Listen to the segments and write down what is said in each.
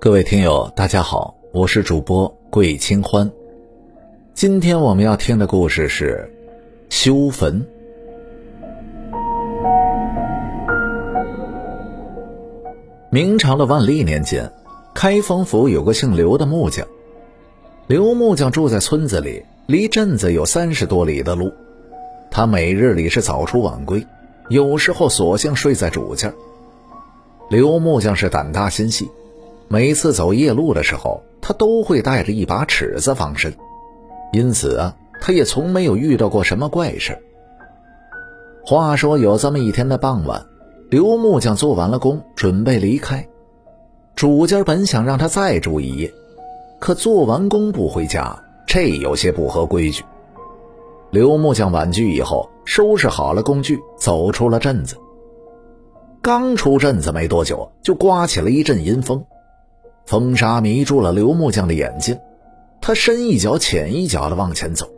各位听友，大家好，我是主播桂清欢。今天我们要听的故事是修坟。明朝的万历年间，开封府有个姓刘的木匠。刘木匠住在村子里，离镇子有三十多里的路。他每日里是早出晚归，有时候索性睡在主家。刘木匠是胆大心细。每次走夜路的时候，他都会带着一把尺子防身，因此啊，他也从没有遇到过什么怪事。话说有这么一天的傍晚，刘木匠做完了工，准备离开。主家本想让他再住一夜，可做完工不回家，这有些不合规矩。刘木匠婉拒以后，收拾好了工具，走出了镇子。刚出镇子没多久，就刮起了一阵阴风。风沙迷住了刘木匠的眼睛，他深一脚浅一脚的往前走。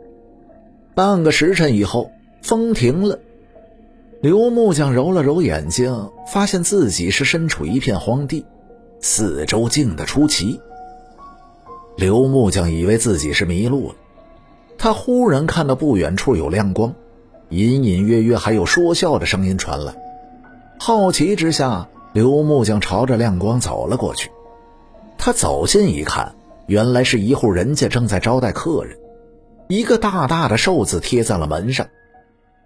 半个时辰以后，风停了。刘木匠揉了揉眼睛，发现自己是身处一片荒地，四周静得出奇。刘木匠以为自己是迷路了，他忽然看到不远处有亮光，隐隐约约还有说笑的声音传来。好奇之下，刘木匠朝着亮光走了过去。他走近一看，原来是一户人家正在招待客人，一个大大的“寿”字贴在了门上。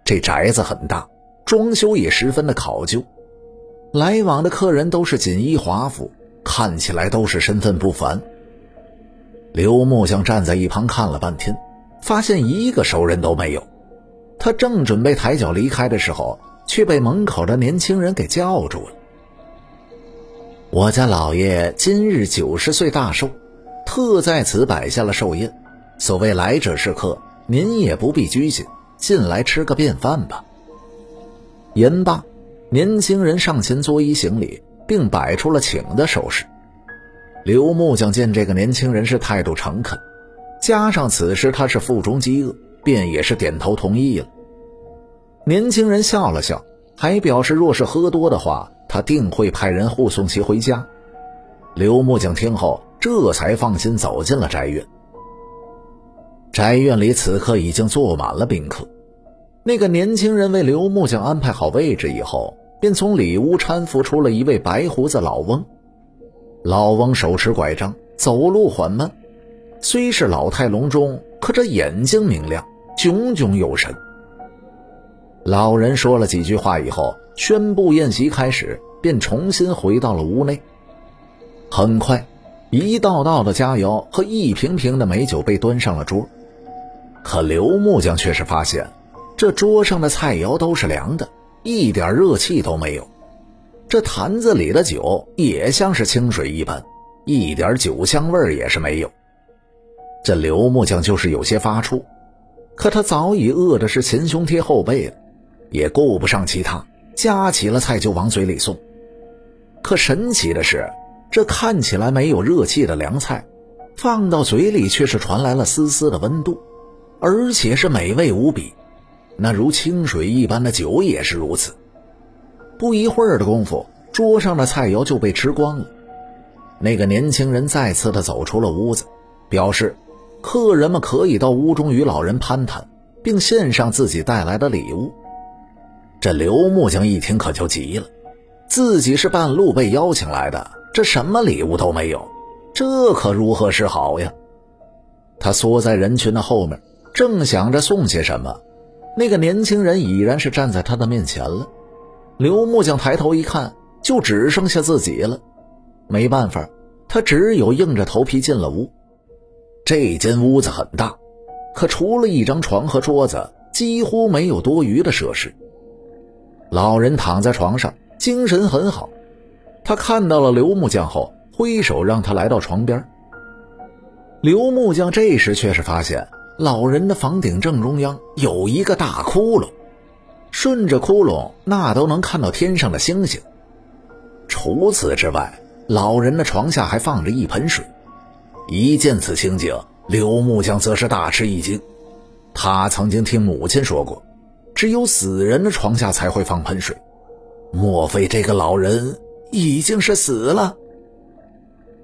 这宅子很大，装修也十分的考究。来往的客人都是锦衣华服，看起来都是身份不凡。刘木匠站在一旁看了半天，发现一个熟人都没有。他正准备抬脚离开的时候，却被门口的年轻人给叫住了。我家老爷今日九十岁大寿，特在此摆下了寿宴。所谓来者是客，您也不必拘谨，进来吃个便饭吧。言罢，年轻人上前作揖行礼，并摆出了请的手势。刘木匠见这个年轻人是态度诚恳，加上此时他是腹中饥饿，便也是点头同意了。年轻人笑了笑，还表示若是喝多的话。他定会派人护送其回家。刘木匠听后，这才放心走进了宅院。宅院里此刻已经坐满了宾客。那个年轻人为刘木匠安排好位置以后，便从里屋搀扶出了一位白胡子老翁。老翁手持拐杖，走路缓慢，虽是老态龙钟，可这眼睛明亮，炯炯有神。老人说了几句话以后。宣布宴席开始，便重新回到了屋内。很快，一道道的佳肴和一瓶瓶的美酒被端上了桌。可刘木匠却是发现，这桌上的菜肴都是凉的，一点热气都没有。这坛子里的酒也像是清水一般，一点酒香味也是没有。这刘木匠就是有些发怵，可他早已饿的是前胸贴后背了，也顾不上其他。夹起了菜就往嘴里送，可神奇的是，这看起来没有热气的凉菜，放到嘴里却是传来了丝丝的温度，而且是美味无比。那如清水一般的酒也是如此。不一会儿的功夫，桌上的菜肴就被吃光了。那个年轻人再次的走出了屋子，表示客人们可以到屋中与老人攀谈，并献上自己带来的礼物。这刘木匠一听可就急了，自己是半路被邀请来的，这什么礼物都没有，这可如何是好呀？他缩在人群的后面，正想着送些什么，那个年轻人已然是站在他的面前了。刘木匠抬头一看，就只剩下自己了，没办法，他只有硬着头皮进了屋。这间屋子很大，可除了一张床和桌子，几乎没有多余的设施。老人躺在床上，精神很好。他看到了刘木匠后，挥手让他来到床边。刘木匠这时却是发现，老人的房顶正中央有一个大窟窿，顺着窟窿，那都能看到天上的星星。除此之外，老人的床下还放着一盆水。一见此情景，刘木匠则是大吃一惊。他曾经听母亲说过。只有死人的床下才会放盆水，莫非这个老人已经是死了？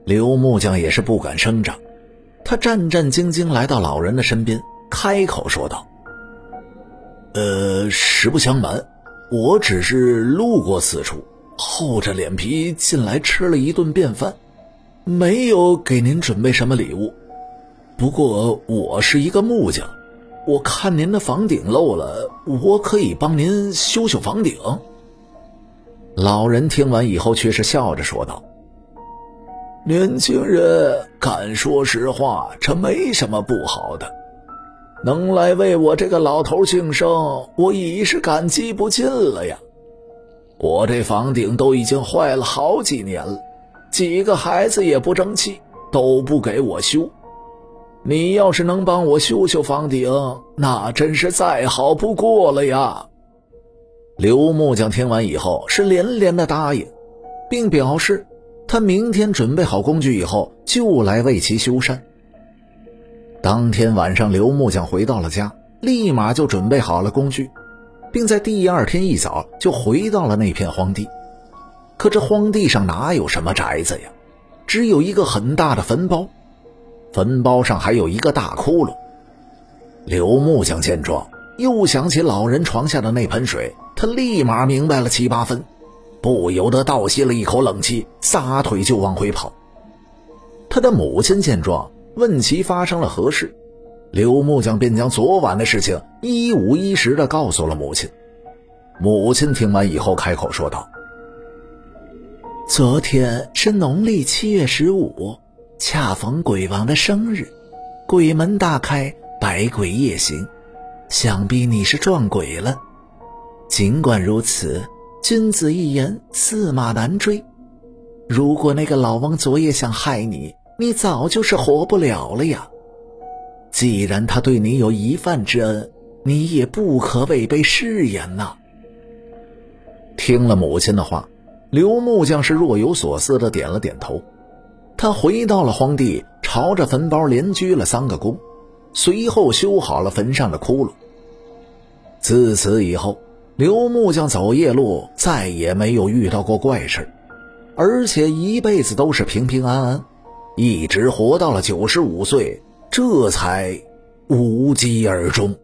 刘木匠也是不敢声张，他战战兢兢来到老人的身边，开口说道：“呃，实不相瞒，我只是路过此处，厚着脸皮进来吃了一顿便饭，没有给您准备什么礼物。不过我是一个木匠，我看您的房顶漏了，我可以帮您修修房顶。”老人听完以后，却是笑着说道。年轻人敢说实话，这没什么不好的。能来为我这个老头庆生，我已是感激不尽了呀。我这房顶都已经坏了好几年了，几个孩子也不争气，都不给我修。你要是能帮我修修房顶，那真是再好不过了呀。刘木匠听完以后，是连连的答应，并表示。他明天准备好工具以后，就来为其修缮。当天晚上，刘木匠回到了家，立马就准备好了工具，并在第二天一早就回到了那片荒地。可这荒地上哪有什么宅子呀？只有一个很大的坟包，坟包上还有一个大窟窿。刘木匠见状，又想起老人床下的那盆水，他立马明白了七八分。不由得倒吸了一口冷气，撒腿就往回跑。他的母亲见状，问其发生了何事，刘木匠便将昨晚的事情一五一十的告诉了母亲。母亲听完以后，开口说道：“昨天是农历七月十五，恰逢鬼王的生日，鬼门大开，百鬼夜行，想必你是撞鬼了。尽管如此。”君子一言，驷马难追。如果那个老王昨夜想害你，你早就是活不了了呀。既然他对你有一饭之恩，你也不可违背誓言呐。听了母亲的话，刘木匠是若有所思的点了点头。他回到了荒地，朝着坟包连鞠了三个躬，随后修好了坟上的窟窿。自此以后。刘木匠走夜路，再也没有遇到过怪事而且一辈子都是平平安安，一直活到了九十五岁，这才无疾而终。